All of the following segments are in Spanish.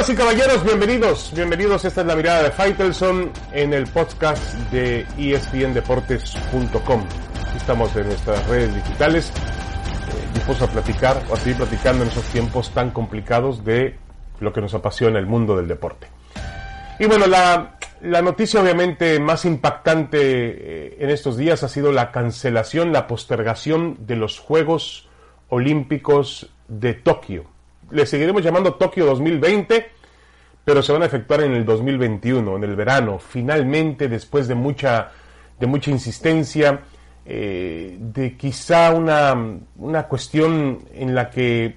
Damas y caballeros, bienvenidos, bienvenidos. Esta es la mirada de Faitelson en el podcast de espndeportes.com. Estamos en nuestras redes digitales, eh, dispuestos a platicar o a seguir platicando en esos tiempos tan complicados de lo que nos apasiona el mundo del deporte. Y bueno, la, noticia obviamente más impactante eh, en estos días ha sido la cancelación, la postergación de los Juegos Olímpicos de Tokio le seguiremos llamando Tokio 2020, pero se van a efectuar en el 2021, en el verano, finalmente, después de mucha, de mucha insistencia, eh, de quizá una, una cuestión en la que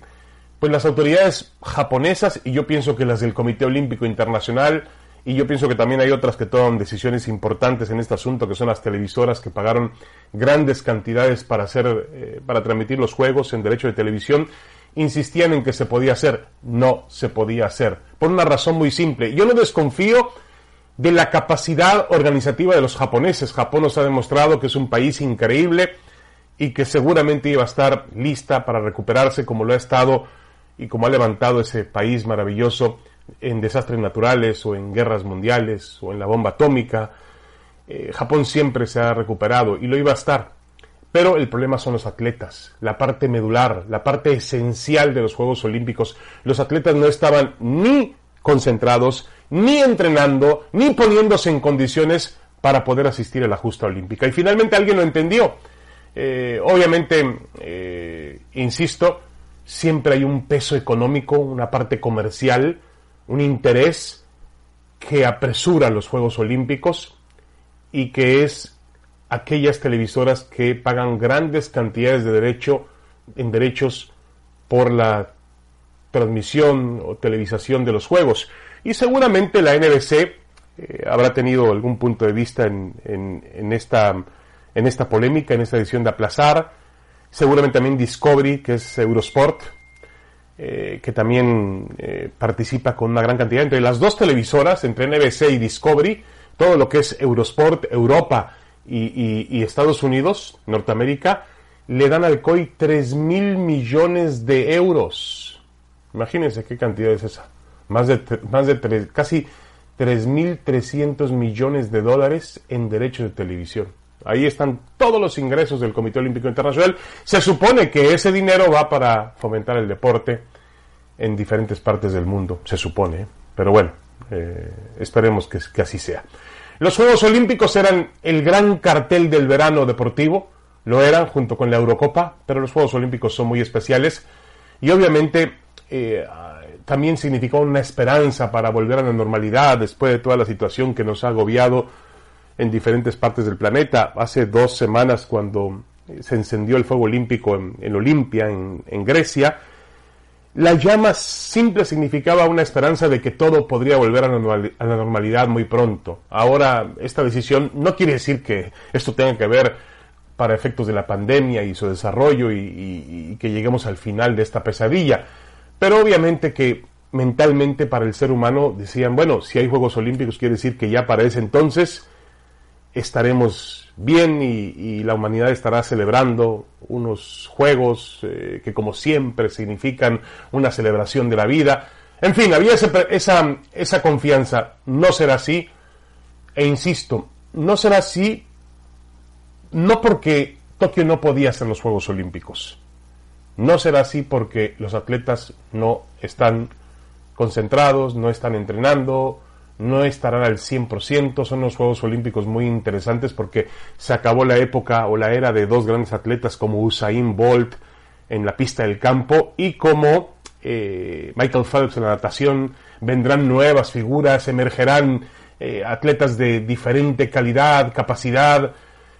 pues las autoridades japonesas, y yo pienso que las del Comité Olímpico Internacional, y yo pienso que también hay otras que toman decisiones importantes en este asunto, que son las televisoras que pagaron grandes cantidades para hacer, eh, para transmitir los juegos en derecho de televisión, insistían en que se podía hacer. No se podía hacer. Por una razón muy simple. Yo no desconfío de la capacidad organizativa de los japoneses. Japón nos ha demostrado que es un país increíble y que seguramente iba a estar lista para recuperarse como lo ha estado y como ha levantado ese país maravilloso en desastres naturales o en guerras mundiales o en la bomba atómica. Eh, Japón siempre se ha recuperado y lo iba a estar. Pero el problema son los atletas, la parte medular, la parte esencial de los Juegos Olímpicos. Los atletas no estaban ni concentrados, ni entrenando, ni poniéndose en condiciones para poder asistir a la justa olímpica. Y finalmente alguien lo entendió. Eh, obviamente, eh, insisto, siempre hay un peso económico, una parte comercial, un interés que apresura los Juegos Olímpicos y que es aquellas televisoras que pagan grandes cantidades de derecho en derechos por la transmisión o televisación de los juegos. Y seguramente la NBC eh, habrá tenido algún punto de vista en, en, esta, en esta polémica, en esta edición de aplazar. Seguramente también Discovery, que es Eurosport, eh, que también eh, participa con una gran cantidad. Entre las dos televisoras, entre NBC y Discovery, todo lo que es Eurosport, Europa y, Estados Unidos, Norteamérica, le dan al COI 3 mil millones de euros. Imagínense qué cantidad es esa. Más de, más de tres, casi 3.300 millones de dólares en derechos de televisión. Ahí están todos los ingresos del Comité Olímpico Internacional. Se supone que ese dinero va para fomentar el deporte en diferentes partes del mundo. Se supone. ¿eh? Pero bueno, eh, esperemos que, que así sea. Los Juegos Olímpicos eran el gran cartel del verano deportivo, lo eran junto con la Eurocopa, pero los Juegos Olímpicos son muy especiales y obviamente eh, también significó una esperanza para volver a la normalidad después de toda la situación que nos ha agobiado en diferentes partes del planeta. Hace dos semanas cuando se encendió el fuego olímpico en, Olimpia, en Grecia, la llama simple significaba una esperanza de que todo podría volver a la normalidad muy pronto. Ahora, esta decisión no quiere decir que esto tenga que ver para efectos de la pandemia y su desarrollo y, que lleguemos al final de esta pesadilla. Pero obviamente que mentalmente para el ser humano decían, bueno, si hay Juegos Olímpicos quiere decir que ya para ese entonces estaremos bien y, la humanidad estará celebrando unos juegos eh, que como siempre significan una celebración de la vida. En fin, había esa, esa confianza. No será así. E insisto, no será así no porque Tokio no podía hacer los Juegos Olímpicos. No será así porque los atletas no están concentrados, no están entrenando, no estarán al 100%, son unos Juegos Olímpicos muy interesantes porque se acabó la época o la era de dos grandes atletas como Usain Bolt en la pista del campo y como eh, Michael Phelps en la natación, vendrán nuevas figuras, emergerán eh, atletas de diferente calidad, capacidad.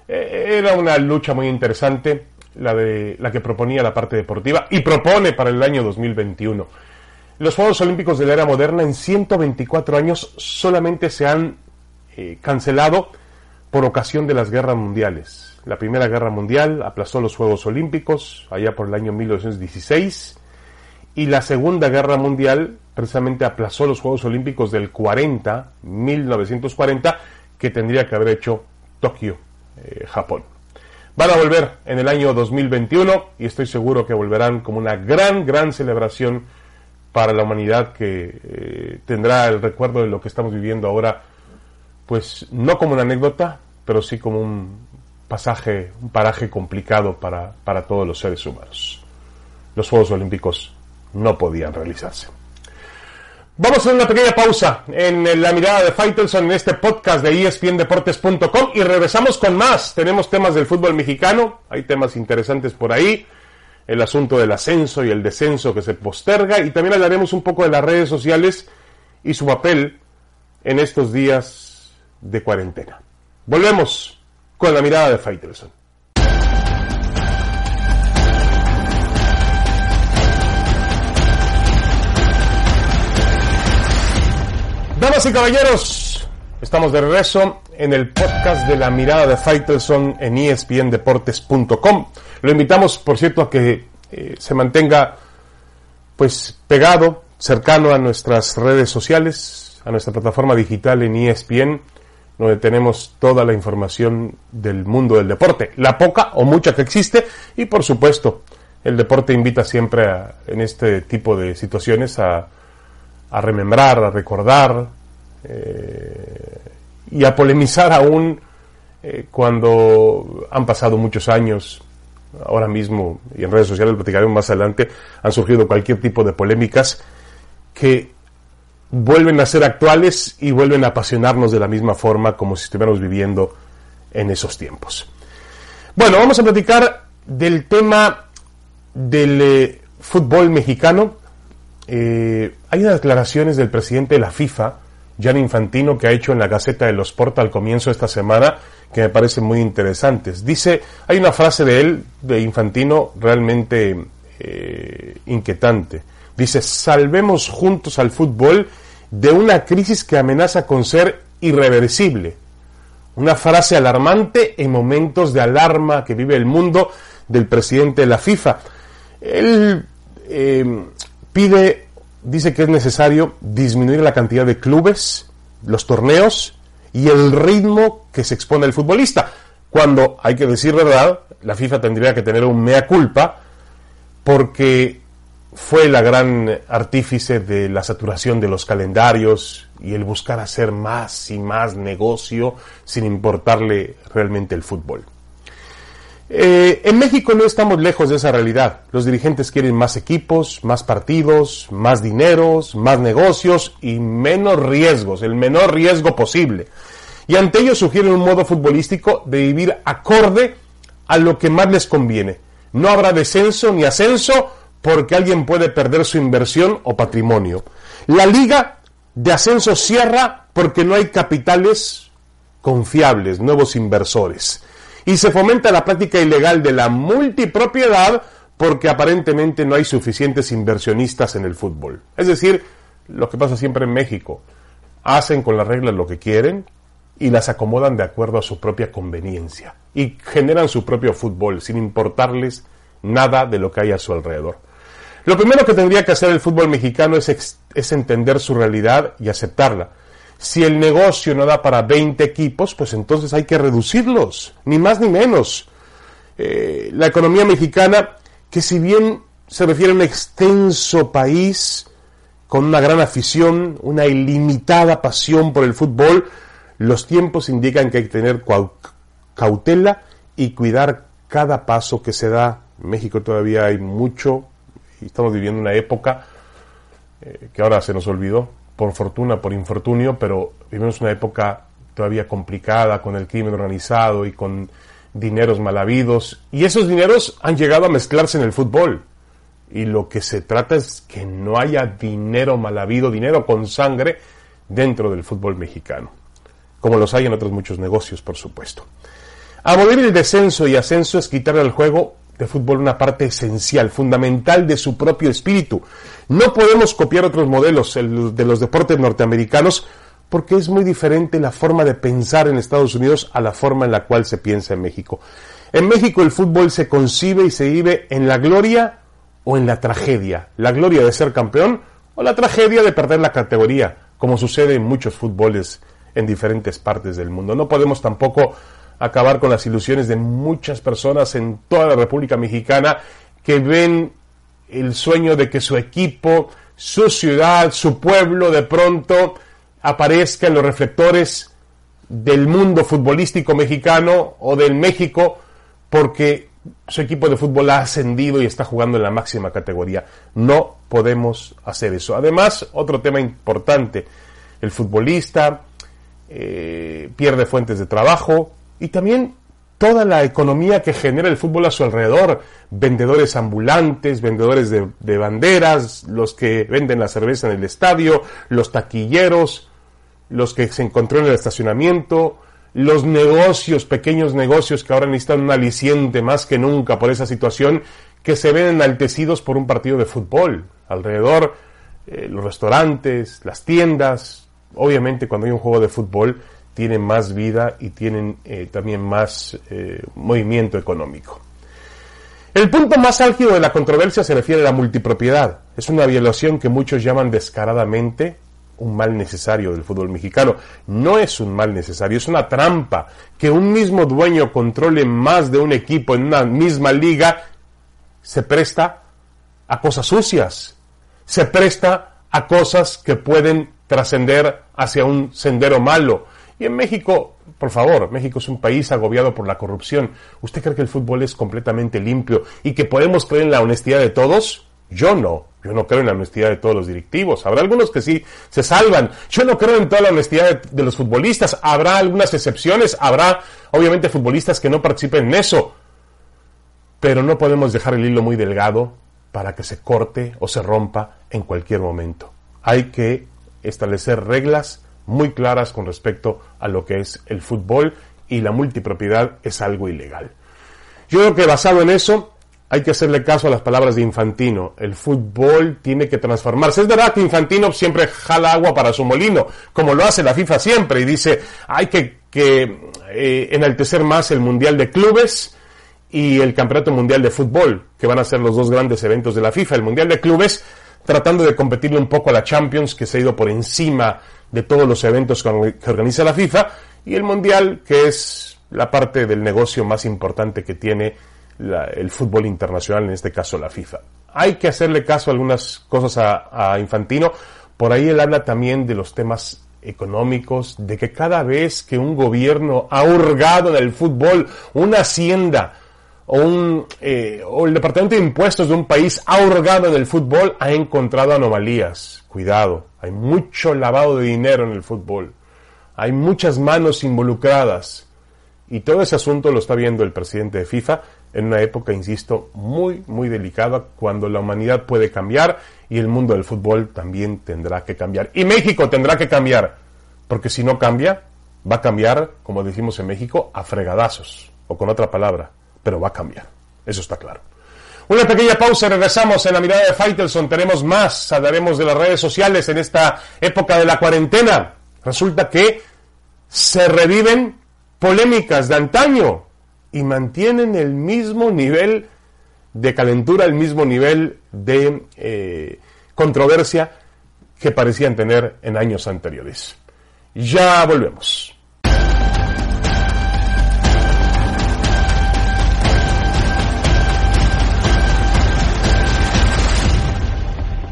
Eh, era una lucha muy interesante la, de, la que proponía la parte deportiva y propone para el año 2021. Los Juegos Olímpicos de la era moderna en 124 años solamente se han eh, cancelado por ocasión de las guerras mundiales. La Primera Guerra Mundial aplazó los Juegos Olímpicos allá por el año 1916 y la Segunda Guerra Mundial precisamente aplazó los Juegos Olímpicos del 40, 1940, que tendría que haber hecho Tokio, eh, Japón. Van a volver en el año 2021 y estoy seguro que volverán como una gran, gran celebración para la humanidad que eh, tendrá el recuerdo de lo que estamos viviendo ahora, pues no como una anécdota, pero sí como un pasaje, un paraje complicado para, para todos los seres humanos. Los Juegos Olímpicos no podían realizarse. Vamos a hacer una pequeña pausa en la mirada de Faitelson en este podcast de espndeportes.com y regresamos con más. Tenemos temas del fútbol mexicano, hay temas interesantes por ahí, el asunto del ascenso y el descenso que se posterga y también hablaremos un poco de las redes sociales y su papel en estos días de cuarentena. Volvemos con la mirada de Faitelson. Damas y caballeros, estamos de regreso en el podcast de la mirada de Faitelson en espndeportes.com. Lo invitamos, por cierto, a que eh, se mantenga pues pegado, cercano a nuestras redes sociales, a nuestra plataforma digital en ESPN, donde tenemos toda la información del mundo del deporte, la poca o mucha que existe, y por supuesto, el deporte invita siempre a, en este tipo de situaciones a a remembrar, a recordar eh, y a polemizar aún eh, cuando han pasado muchos años. Ahora mismo, y en redes sociales platicaremos más adelante, han surgido cualquier tipo de polémicas que vuelven a ser actuales y vuelven a apasionarnos de la misma forma como si estuviéramos viviendo en esos tiempos. Bueno, vamos a platicar del tema del eh, fútbol mexicano hay unas declaraciones del presidente de la FIFA, Gianni Infantino, que ha hecho en la Gaceta de los Porta al comienzo de esta semana, que me parecen muy interesantes. Dice, hay una frase de él, de Infantino, realmente eh, inquietante. Dice, salvemos juntos al fútbol de una crisis que amenaza con ser irreversible. Una frase alarmante en momentos de alarma que vive el mundo del presidente de la FIFA. Él eh, pide, dice que es necesario disminuir la cantidad de clubes, los torneos y el ritmo que se expone el futbolista. Cuando, hay que decir verdad, la FIFA tendría que tener un mea culpa porque fue la gran artífice de la saturación de los calendarios y el buscar hacer más y más negocio sin importarle realmente el fútbol. Eh, en México no estamos lejos de esa realidad. Los dirigentes quieren más equipos, más partidos, más dineros, más negocios y menos riesgos, el menor riesgo posible. Y ante ello sugieren un modo futbolístico de vivir acorde a lo que más les conviene. No habrá descenso ni ascenso porque alguien puede perder su inversión o patrimonio. La liga de ascenso cierra porque no hay capitales confiables, nuevos inversores y se fomenta la práctica ilegal de la multipropiedad porque aparentemente no hay suficientes inversionistas en el fútbol. Es decir, lo que pasa siempre en México. Hacen con las reglas lo que quieren y las acomodan de acuerdo a su propia conveniencia y generan su propio fútbol sin importarles nada de lo que hay a su alrededor. Lo primero que tendría que hacer el fútbol mexicano es, es entender su realidad y aceptarla si el negocio no da para 20 equipos, pues entonces hay que reducirlos, ni más ni menos. Eh, la economía mexicana, que si bien se refiere a un extenso país con una gran afición, una ilimitada pasión por el fútbol, los tiempos indican que hay que tener cautela y cuidar cada paso que se da. En México todavía hay mucho y estamos viviendo una época eh, que ahora se nos olvidó, por fortuna, por infortunio, pero vivimos una época todavía complicada con el crimen organizado y con dineros mal habidos. Y esos dineros han llegado a mezclarse en el fútbol. Y lo que se trata es que no haya dinero mal habido, dinero con sangre dentro del fútbol mexicano. Como los hay en otros muchos negocios, por supuesto. Abolir el descenso y ascenso es quitarle al juego de fútbol una parte esencial, fundamental de su propio espíritu. No podemos copiar otros modelos de los deportes norteamericanos porque es muy diferente la forma de pensar en Estados Unidos a la forma en la cual se piensa en México. En México el fútbol se concibe y se vive en la gloria o en la tragedia. La gloria de ser campeón o la tragedia de perder la categoría, como sucede en muchos fútboles en diferentes partes del mundo. No podemos tampoco acabar con las ilusiones de muchas personas en toda la República Mexicana que ven el sueño de que su equipo su ciudad, su pueblo, de pronto aparezca en los reflectores del mundo futbolístico mexicano o del México porque su equipo de fútbol ha ascendido y está jugando en la máxima categoría. No podemos hacer eso. Además, otro tema importante, el futbolista eh, pierde fuentes de trabajo y también toda la economía que genera el fútbol a su alrededor, vendedores ambulantes, vendedores de, de banderas, los que venden la cerveza en el estadio, los taquilleros, los que se encontró en el estacionamiento, los negocios, pequeños negocios que ahora necesitan un aliciente más que nunca por esa situación, que se ven enaltecidos por un partido de fútbol. Alrededor, eh, los restaurantes, las tiendas, obviamente cuando hay un juego de fútbol tienen más vida y tienen eh, también más eh, movimiento económico. El punto más álgido de la controversia se refiere a la multipropiedad. Es una violación que muchos llaman descaradamente un mal necesario del fútbol mexicano. No es un mal necesario, es una trampa. Que un mismo dueño controle más de un equipo en una misma liga se presta a cosas sucias, se presta a cosas que pueden trascender hacia un sendero malo. Y en México, por favor, México es un país agobiado por la corrupción. ¿Usted cree que el fútbol es completamente limpio y que podemos creer en la honestidad de todos? Yo no. Yo no creo en la honestidad de todos los directivos. Habrá algunos que sí se salvan. Yo no creo en toda la honestidad de, los futbolistas. Habrá algunas excepciones. Habrá, obviamente, futbolistas que no participen en eso. Pero no podemos dejar el hilo muy delgado para que se corte o se rompa en cualquier momento. Hay que establecer reglas muy claras con respecto a lo que es el fútbol y la multipropiedad es algo ilegal. Yo creo que basado en eso, hay que hacerle caso a las palabras de Infantino. El fútbol tiene que transformarse. Es verdad que Infantino siempre jala agua para su molino, como lo hace la FIFA siempre, y dice, hay que, eh, enaltecer más el Mundial de Clubes y el Campeonato Mundial de Fútbol, que van a ser los dos grandes eventos de la FIFA. El Mundial de Clubes, tratando de competirle un poco a la Champions, que se ha ido por encima de todos los eventos que organiza la FIFA, y el Mundial, que es la parte del negocio más importante que tiene el fútbol internacional, en este caso la FIFA. Hay que hacerle caso a algunas cosas a, Infantino. Por ahí él habla también de los temas económicos, de que cada vez que un gobierno ha hurgado en el fútbol, una hacienda o, un, eh, o el departamento de impuestos de un país ha hurgado en el fútbol, ha encontrado anomalías. Cuidado, hay mucho lavado de dinero en el fútbol. Hay muchas manos involucradas. Y todo ese asunto lo está viendo el presidente de FIFA en una época, insisto, muy, muy delicada, cuando la humanidad puede cambiar y el mundo del fútbol también tendrá que cambiar. Y México tendrá que cambiar, porque si no cambia, va a cambiar, como decimos en México, a fregadazos, o con otra palabra, pero va a cambiar. Eso está claro. Una pequeña pausa regresamos en la mirada de Faitelson. Tenemos más, hablaremos de las redes sociales en esta época de la cuarentena. Resulta que se reviven polémicas de antaño y mantienen el mismo nivel de calentura, el mismo nivel de eh, controversia que parecían tener en años anteriores. Ya volvemos.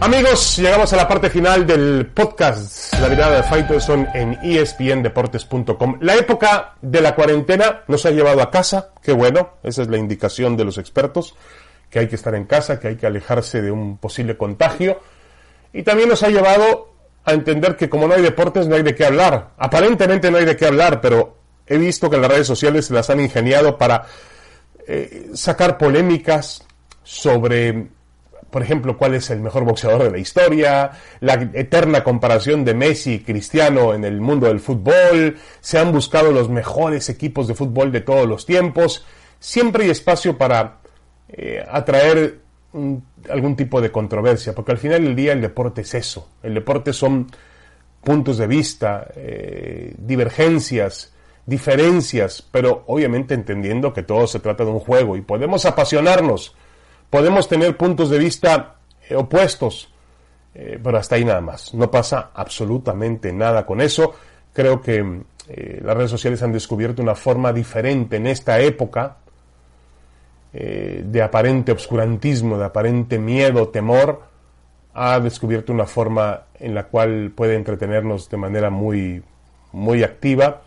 Amigos, llegamos a la parte final del podcast La mirada de Faitelson en espndeportes.com. La época de la cuarentena nos ha llevado a casa, qué bueno, esa es la indicación de los expertos, que hay que estar en casa, que hay que alejarse de un posible contagio. Y también nos ha llevado a entender que como no hay deportes no hay de qué hablar. Aparentemente no hay de qué hablar, pero he visto que las redes sociales las han ingeniado para eh, sacar polémicas sobre por ejemplo, cuál es el mejor boxeador de la historia, la eterna comparación de Messi y Cristiano en el mundo del fútbol, se han buscado los mejores equipos de fútbol de todos los tiempos, siempre hay espacio para eh, atraer algún tipo de controversia, porque al final del día el deporte es eso, el deporte son puntos de vista, eh, divergencias, diferencias, pero obviamente entendiendo que todo se trata de un juego y podemos apasionarnos, Podemos tener puntos de vista eh, opuestos, eh, pero hasta ahí nada más. No pasa absolutamente nada con eso. Creo que eh, las redes sociales han descubierto una forma diferente en esta época de aparente obscurantismo, de aparente miedo, temor, ha descubierto una forma en la cual puede entretenernos de manera muy, muy activa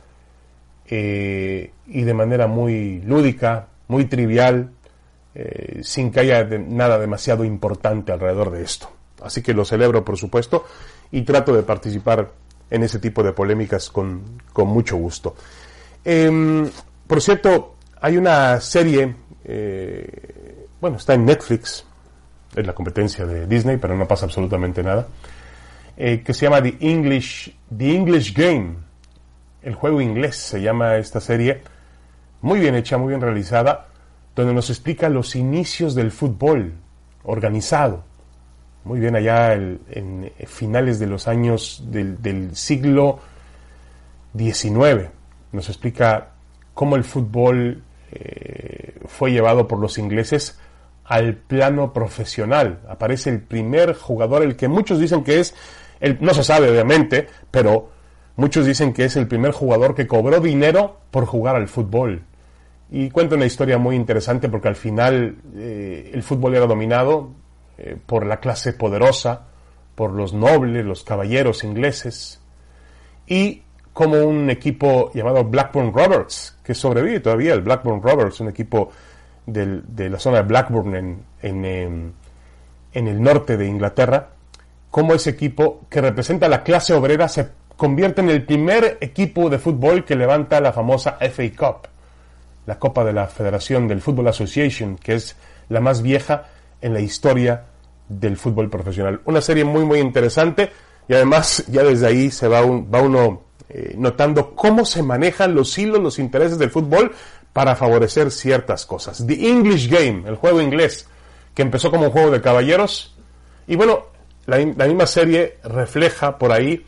y de manera muy lúdica, muy trivial, eh, sin que haya nada demasiado importante alrededor de esto. Así que lo celebro, por supuesto, y trato de participar en ese tipo de polémicas con, mucho gusto. Em, por cierto, hay una serie, eh, bueno, está en Netflix, es la competencia de Disney, pero no pasa absolutamente nada, eh, que se llama The English, The English Game, el juego inglés se llama esta serie, muy bien hecha, muy bien realizada, donde nos explica los inicios del fútbol organizado, muy bien allá en finales de los años del, siglo XIX. Nos explica cómo el fútbol eh, fue llevado por los ingleses al plano profesional. Aparece el primer jugador, el que muchos dicen que es, el, no se sabe obviamente, pero muchos dicen que es el primer jugador que cobró dinero por jugar al fútbol. Y cuenta una historia muy interesante porque al final eh, el fútbol era dominado eh, por la clase poderosa, por los nobles, los caballeros ingleses, y como un equipo llamado Blackburn Rovers, que sobrevive todavía, el Blackburn Rovers, un equipo de la zona de Blackburn en, en, en el norte de Inglaterra, como ese equipo que representa a la clase obrera se convierte en el primer equipo de fútbol que levanta la famosa FA Cup, la Copa de la Federación del Football Association, que es la más vieja en la historia del fútbol profesional. Una serie muy, muy interesante y además ya desde ahí se va, va uno eh, notando cómo se manejan los hilos, los intereses del fútbol para favorecer ciertas cosas. The English Game, el juego inglés, que empezó como un juego de caballeros. Y bueno, la misma serie refleja por ahí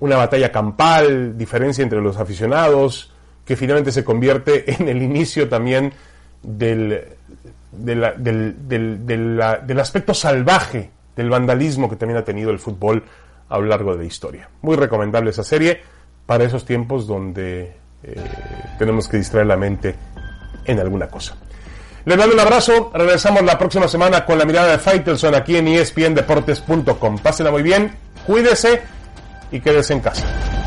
una batalla campal, diferencia entre los aficionados, que finalmente se convierte en el inicio también del, del, aspecto salvaje del vandalismo que también ha tenido el fútbol a lo largo de la historia. Muy recomendable esa serie para esos tiempos donde eh, tenemos que distraer la mente en alguna cosa. Les mando un abrazo, regresamos la próxima semana con la mirada de Faitelson aquí en espndeportes.com. Pásenla muy bien, cuídese y quédese en casa.